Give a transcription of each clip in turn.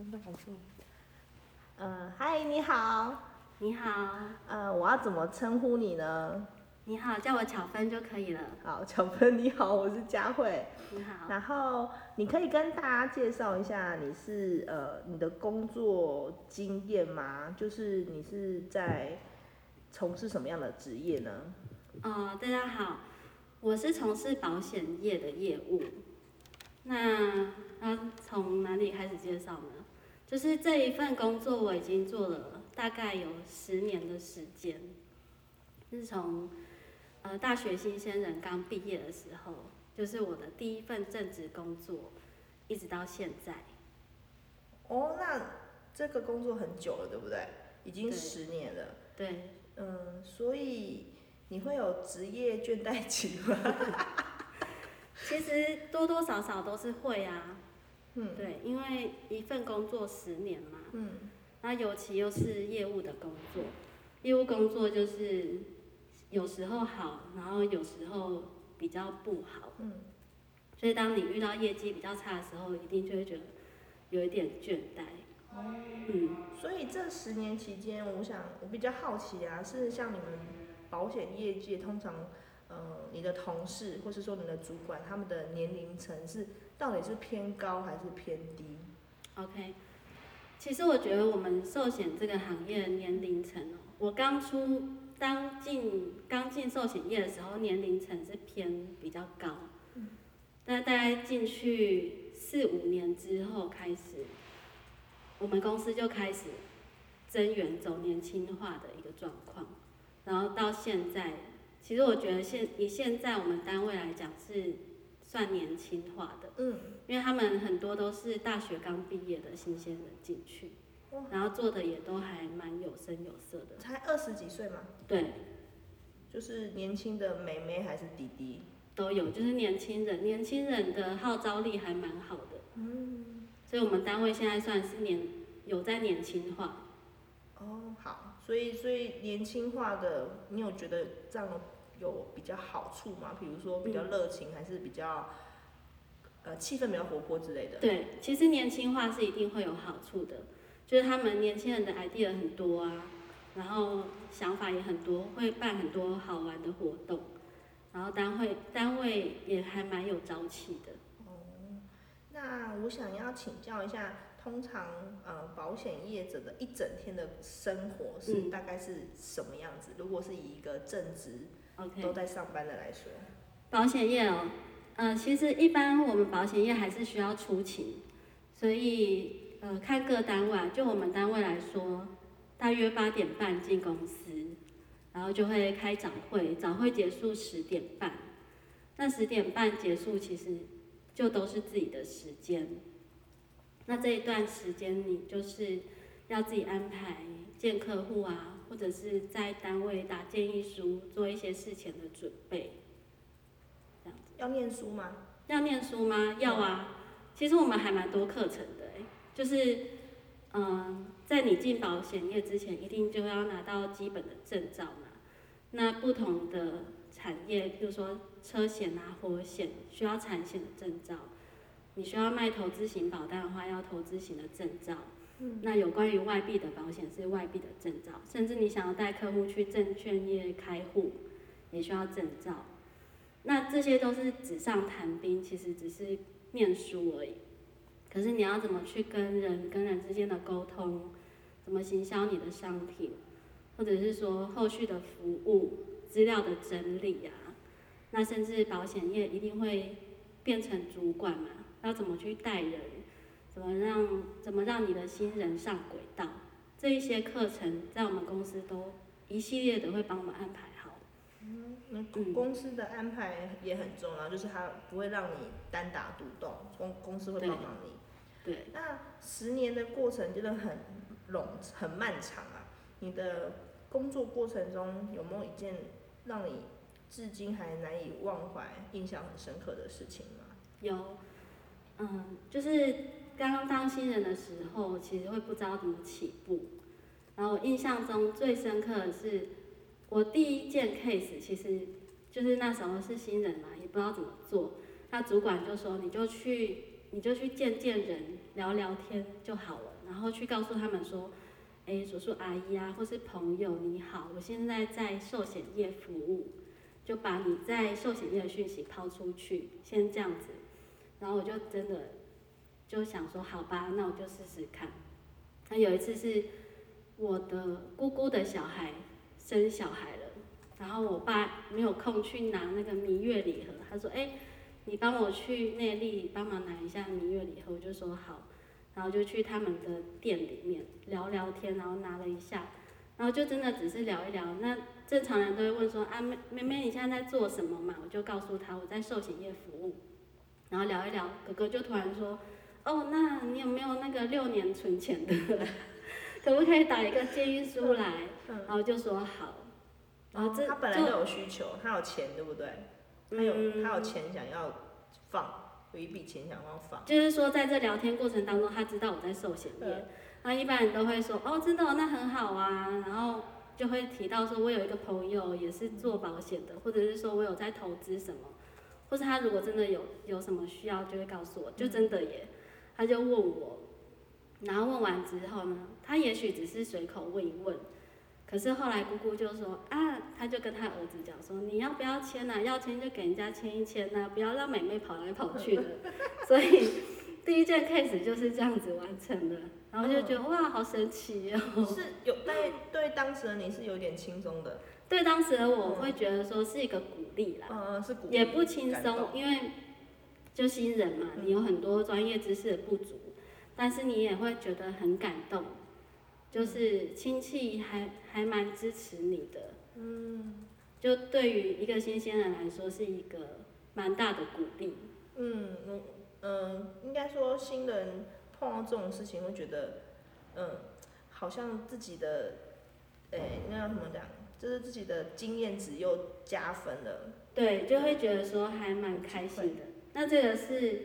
真的好重。嗯，嗨，你好。你好。呃，我要怎么称呼你呢？你好，叫我巧芬就可以了。好，巧芬你好，我是佳慧。你好。然后你可以跟大家介绍一下你是呃你的工作经验吗？就是你是在从事什么样的职业呢？哦，大家好，我是从事保险业的业务。那要从哪里开始介绍呢？就是这一份工作我已经做了大概有十年的时间，是从呃大学新鲜人刚毕业的时候，就是我的第一份正职工作，一直到现在。哦，那这个工作很久了，对不对？已经十年了。对。嗯，所以你会有职业倦怠期吗？其实多多少少都是会啊，嗯，对，因为一份工作十年嘛，嗯，那尤其又是业务的工作，业务工作就是有时候好，然后有时候比较不好，嗯，所以当你遇到业绩比较差的时候，一定就会觉得有一点倦怠，哦，嗯，所以这十年期间，我想我比较好奇啊，是像你们保险业界通常。呃，你的同事或是说你的主管，他们的年龄层是到底是偏高还是偏低？OK，其实我觉得我们寿险这个行业年龄层哦，我刚出刚进刚进寿险业的时候，年龄层是偏比较高，嗯，但大概进去四五年之后开始，我们公司就开始增援走年轻化的一个状况，然后到现在。其实我觉得现以现在我们单位来讲是算年轻化的，嗯，因为他们很多都是大学刚毕业的新鲜人进去，然后做的也都还蛮有声有色的。才二十几岁嘛？对，就是年轻的妹妹还是弟弟都有，就是年轻人，年轻人的号召力还蛮好的，嗯，所以我们单位现在算是年有在年轻化。哦，好，所以所以年轻化的，你有觉得这样有比较好处吗？比如说比较热情，还是比较呃气氛比较活泼之类的？对，其实年轻化是一定会有好处的，就是他们年轻人的 idea 很多啊，然后想法也很多，会办很多好玩的活动，然后单位单位也还蛮有朝气的。哦，那我想要请教一下。通常，呃，保险业者的一整天的生活是大概是什么样子？如果是以一个正职都在上班的来说，保险业哦，呃，其实一般我们保险业还是需要出勤，所以呃，看各单位，就我们单位来说，大约八点半进公司，然后就会开早会，早会结束十点半，那十点半结束其实就都是自己的时间。那这一段时间，你就是要自己安排见客户啊，或者是在单位打建议书，做一些事前的准备，这样子。要念书吗？要念书吗？要啊。其实我们还蛮多课程的，哎，就是，嗯，在你进保险业之前，一定就要拿到基本的证照嘛。那不同的产业，比如说车险啊、火险，需要产险的证照。你需要卖投资型保单的话，要投资型的证照。嗯，那有关于外币的保险是外币的证照，甚至你想要带客户去证券业开户，也需要证照。那这些都是纸上谈兵，其实只是念书而已。可是你要怎么去跟人跟人之间的沟通，怎么行销你的商品，或者是说后续的服务资料的整理啊？那甚至保险业一定会变成主管嘛？要怎么去带人？怎么让怎么让你的新人上轨道？这一些课程在我们公司都一系列的会帮我们安排好。嗯，那公司的安排也很重要，就是它不会让你单打独斗，公公司会帮忙你。对。那十年的过程真的很冗很漫长啊！你的工作过程中有没有一件让你至今还难以忘怀、印象很深刻的事情吗？有。嗯，就是刚刚当新人的时候，其实会不知道怎么起步。然后我印象中最深刻的是，我第一件 case，其实就是那时候是新人嘛，也不知道怎么做。那主管就说，你就去你就去见见人，聊聊天就好了，然后去告诉他们说，哎，叔叔阿姨啊，或是朋友你好，我现在在寿险业服务，就把你在寿险业的讯息抛出去，先这样子，然后我就真的就想说，好吧，那我就试试看。那有一次是我的姑姑的小孩生小孩了，然后我爸没有空去拿那个蜜月礼盒，他说，哎。你帮我去内力帮忙拿一下蜜月礼盒，我就说好，然后就去他们的店里面聊聊天，然后拿了一下，然后就真的只是聊一聊。那正常人都会问说啊妹妹妹你现在在做什么嘛？我就告诉他我在寿险业服务，然后聊一聊，哥哥就突然说哦那你有没有那个六年存钱的，可不可以打一个建议书来？然后就说好，然后这他本来就有需求，他有钱对不对？他有他有钱想要放，有一笔钱想要放。就是说，在这聊天过程当中，他知道我在寿险业，那一般人都会说，哦，真的，那很好啊。然后就会提到说，我有一个朋友也是做保险的，或者是说我有在投资什么，或是他如果真的有有什么需要，就会告诉我，就真的耶。他就问我，然后问完之后呢，他也许只是随口问一问。可是后来姑姑就说啊，他就跟他儿子讲说，你要不要签呐？要签就给人家签一签呐，不要让美妹跑来跑去的。所以第一件 case 就是这样子完成的，然后就觉得哇，好神奇哦。是有对对当时的你是有点轻松的。对当时的我会觉得说是一个鼓励啦。嗯是鼓励。也不轻松，因为就新人嘛，你有很多专业知识的不足，但是你也会觉得很感动。就是亲戚还还蛮支持你的，嗯，就对于一个新鲜人来说是一个蛮大的鼓励。嗯嗯嗯，应该说新人碰到这种事情会觉得，嗯，好像自己的，诶，那要怎么讲？就是自己的经验值又加分了。对，就会觉得说还蛮开心的。那这个是。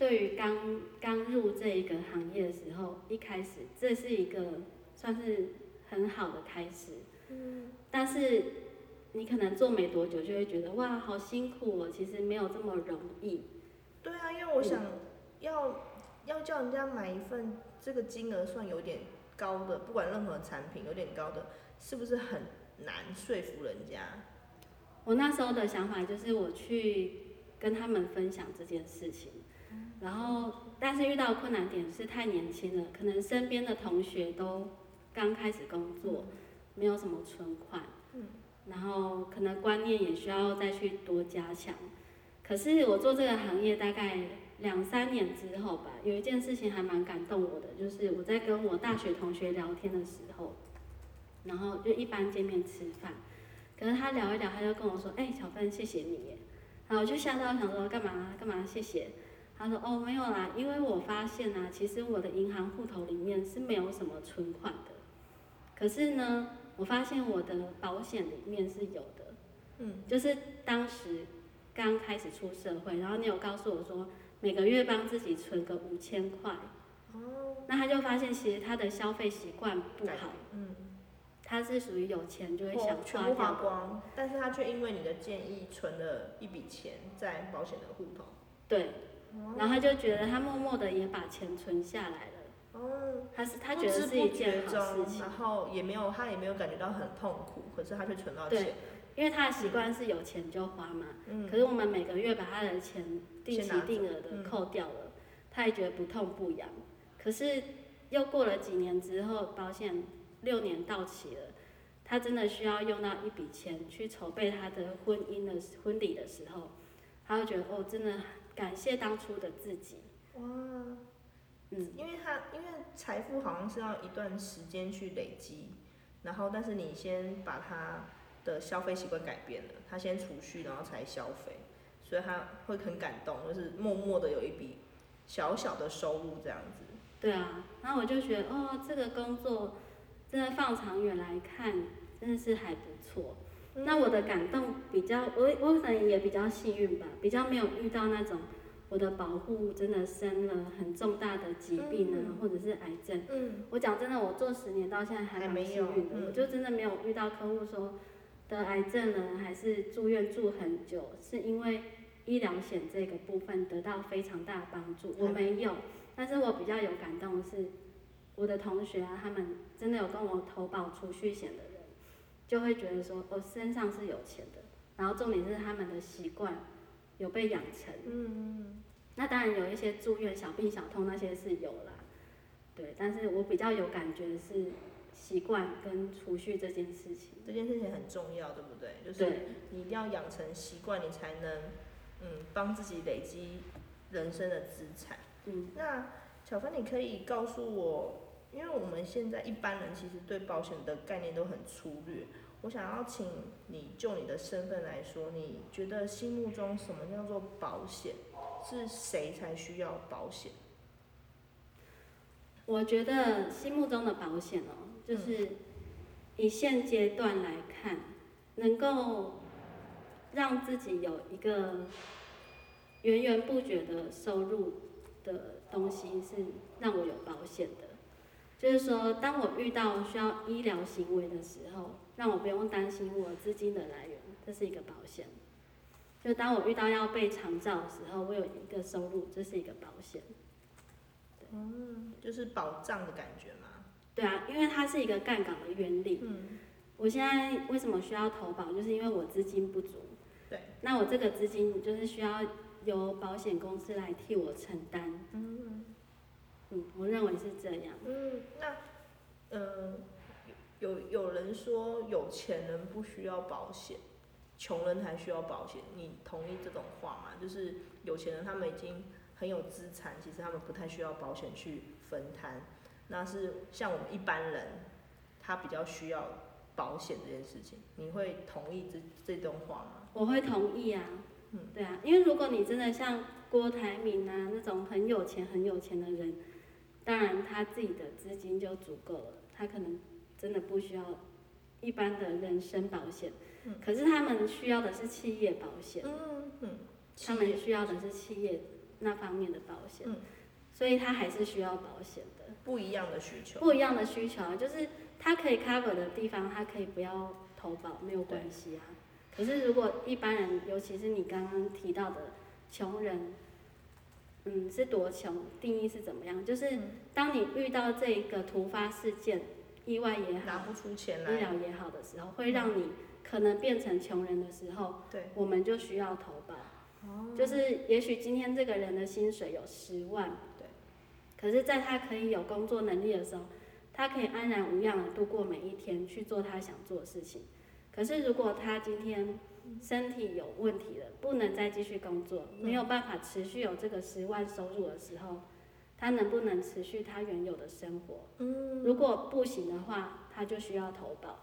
对于刚刚入这一个行业的时候，一开始这是一个算是很好的开始，嗯，但是你可能做没多久就会觉得哇，好辛苦哦，其实没有这么容易。对啊，因为我想要要叫人家买一份这个金额算有点高的，不管任何产品有点高的，是不是很难说服人家？我那时候的想法就是我去跟他们分享这件事情。然后，但是遇到困难点是太年轻了，可能身边的同学都刚开始工作，没有什么存款，然后可能观念也需要再去多加强。可是我做这个行业大概两三年之后吧，有一件事情还蛮感动我的，就是我在跟我大学同学聊天的时候，然后就一般见面吃饭，可是他聊一聊，他就跟我说：“哎，小芬，谢谢你。”然后我就吓到想说：“干嘛？干嘛？谢谢。”他说：“哦，没有啦，因为我发现啊，其实我的银行户头里面是没有什么存款的。可是呢，我发现我的保险里面是有的。嗯，就是当时刚开始出社会，然后你有告诉我说，每个月帮自己存个五千块。哦，那他就发现其实他的消费习惯不好。嗯，他是属于有钱就会想花光，但是他却因为你的建议存了一笔钱在保险的户头。对。”然后他就觉得他默默的也把钱存下来了。哦。他是他觉得是一件好事情。然后也没有他也没有感觉到很痛苦，可是他却存到钱。对，因为他的习惯是有钱就花嘛。嗯。可是我们每个月把他的钱定期定额的扣掉了，他也觉得不痛不痒。可是又过了几年之后，保险六年到期了，他真的需要用到一笔钱去筹备他的婚姻的婚礼的时候，他会觉得哦，真的。感谢当初的自己。哇，嗯，因为他因为财富好像是要一段时间去累积，然后但是你先把他的消费习惯改变了，他先储蓄然后才消费，所以他会很感动，就是默默的有一笔小小的收入这样子。对啊，然后我就觉得哦，这个工作真的放长远来看，真的是还不错。那我的感动比较，我我可能也比较幸运吧，比较没有遇到那种我的保护真的生了很重大的疾病啊，或者是癌症。嗯。我讲真的，我做十年到现在还蛮幸运的，我就真的没有遇到客户说得癌症了，还是住院住很久，是因为医疗险这个部分得到非常大的帮助。我没有，但是我比较有感动的是，我的同学啊，他们真的有跟我投保储蓄险的人，就会觉得说我身上是有钱的，然后重点是他们的习惯有被养成。嗯，那当然有一些住院小病小痛那些是有啦，对，但是我比较有感觉的是习惯跟储蓄这件事情。这件事情很重要，对不对？就是，你一定要养成习惯，你才能嗯帮自己累积人生的资产。嗯，那小芬，你可以告诉我，因为我们现在一般人其实对保险的概念都很粗略，我想要请你就你的身份来说，你觉得心目中什么叫做保险？是谁才需要保险？我觉得心目中的保险哦，就是以现阶段来看，能够让自己有一个源源不绝的收入的东西，是让我有保险的。就是说，当我遇到需要医疗行为的时候，让我不用担心我资金的来源，这是一个保险。就当我遇到要被长照的时候，我有一个收入，这是一个保险。嗯，就是保障的感觉嘛。对啊，因为它是一个杠杆的原理。嗯，我现在为什么需要投保，就是因为我资金不足。对。那我这个资金就是需要由保险公司来替我承担。嗯嗯，我认为是这样。嗯，那呃，有有人说有钱人不需要保险，穷人才需要保险，你同意这种话吗？就是有钱人他们已经很有资产，其实他们不太需要保险去分摊。那是像我们一般人，他比较需要保险这件事情，你会同意这这段话吗？我会同意啊。嗯。对啊，因为如果你真的像郭台铭啊那种很有钱很有钱的人，当然他自己的资金就足够了，他可能真的不需要一般的人身保险。嗯可是他们需要的是企业保险。嗯嗯。他们需要的是企业那方面的保险，嗯所以他还是需要保险的。不一样的需求。不一样的需求啊，就是他可以 cover 的地方，他可以不要投保，没有关系啊。可是如果一般人，尤其是你刚刚提到的穷人，嗯，是多穷？定义是怎么样？就是嗯当你遇到这个突发事件，意外也好，拿不出钱来医。疗也好的时候，会让你可能变成穷人的时候，对。我们就需要投保。哦。就是也许今天这个人的薪水有十万，对，可是在他可以有工作能力的时候，他可以安然无恙的度过每一天，去做他想做的事情。可是如果他今天身体有问题了，不能再继续工作，没有办法持续有这个十万收入的时候，他能不能持续他原有的生活？嗯。如果不行的话，他就需要投保，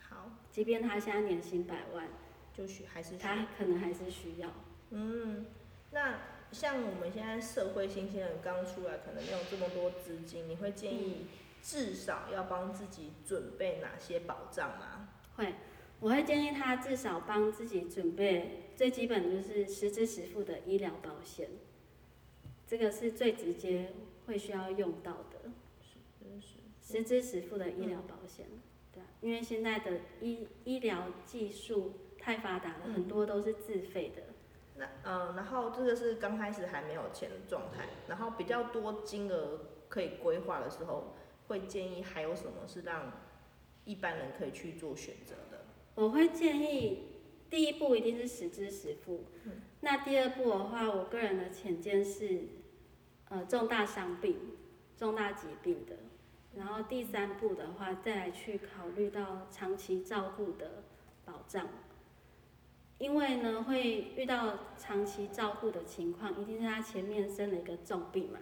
好，即便他现在年薪百万，就需还是需他可能还是需要。嗯，那像我们现在社会新鲜人刚出来，可能没有这么多资金，你会建议至少要帮自己准备哪些保障吗？会，我会建议他至少帮自己准备最基本就是实支实付的医疗保险，这个是最直接会需要用到的。实支实付的医疗保险，对，因为现在的医医疗技术太发达了，很多都是自费的。那嗯，然后这个是刚开始还没有钱的状态，然后比较多金额可以规划的时候，会建议还有什么是让一般人可以去做选择？我会建议第一步一定是实支实付，嗯。那第二步的话，我个人的浅见是，呃，重大伤病、重大疾病的，然后第三步的话，再来去考虑到长期照护的保障，因为呢，会遇到长期照护的情况，一定是他前面生了一个重病嘛，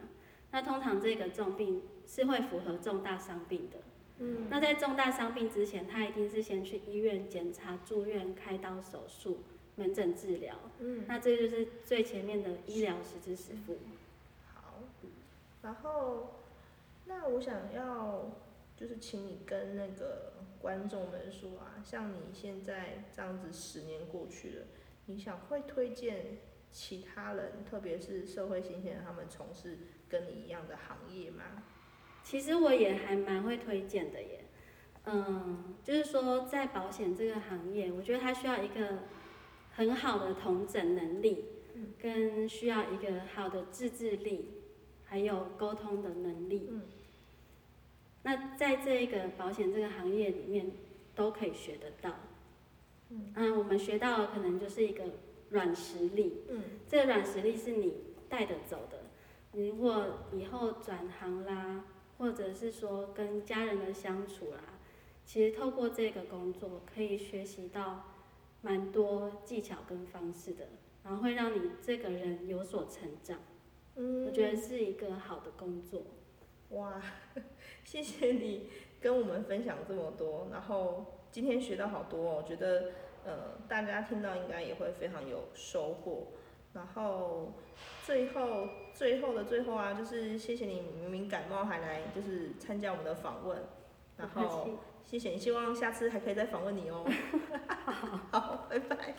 那通常这个重病是会符合重大伤病的。嗯那在重大伤病之前，他一定是先去医院检查、住院、开刀手术、门诊治疗。嗯，那这就是最前面的医疗实支实付。好，然后那我想要就是请你跟那个观众们说啊，像你现在这样子十年过去了，你想会推荐其他人，特别是社会新鲜人，他们从事跟你一样的行业吗？其实我也还蛮会推荐的耶。嗯，就是说在保险这个行业，我觉得它需要一个很好的同整能力嗯，跟需要一个好的自制力，还有沟通的能力。嗯那在这个保险这个行业里面，都可以学得到。嗯啊，我们学到的可能就是一个软实力，嗯这个软实力是你带得走的。你如果以后转行啦，或者是说跟家人的相处啦，其实透过这个工作可以学习到蛮多技巧跟方式的，然后会让你这个人有所成长。嗯，我觉得是一个好的工作。哇，谢谢你跟我们分享这么多，然后今天学到好多哦，我觉得呃大家听到应该也会非常有收获。然后最后最后的最后啊，就是谢谢你明明感冒还来就是参加我们的访问，然后谢谢你，希望下次还可以再访问你哦。好，拜拜。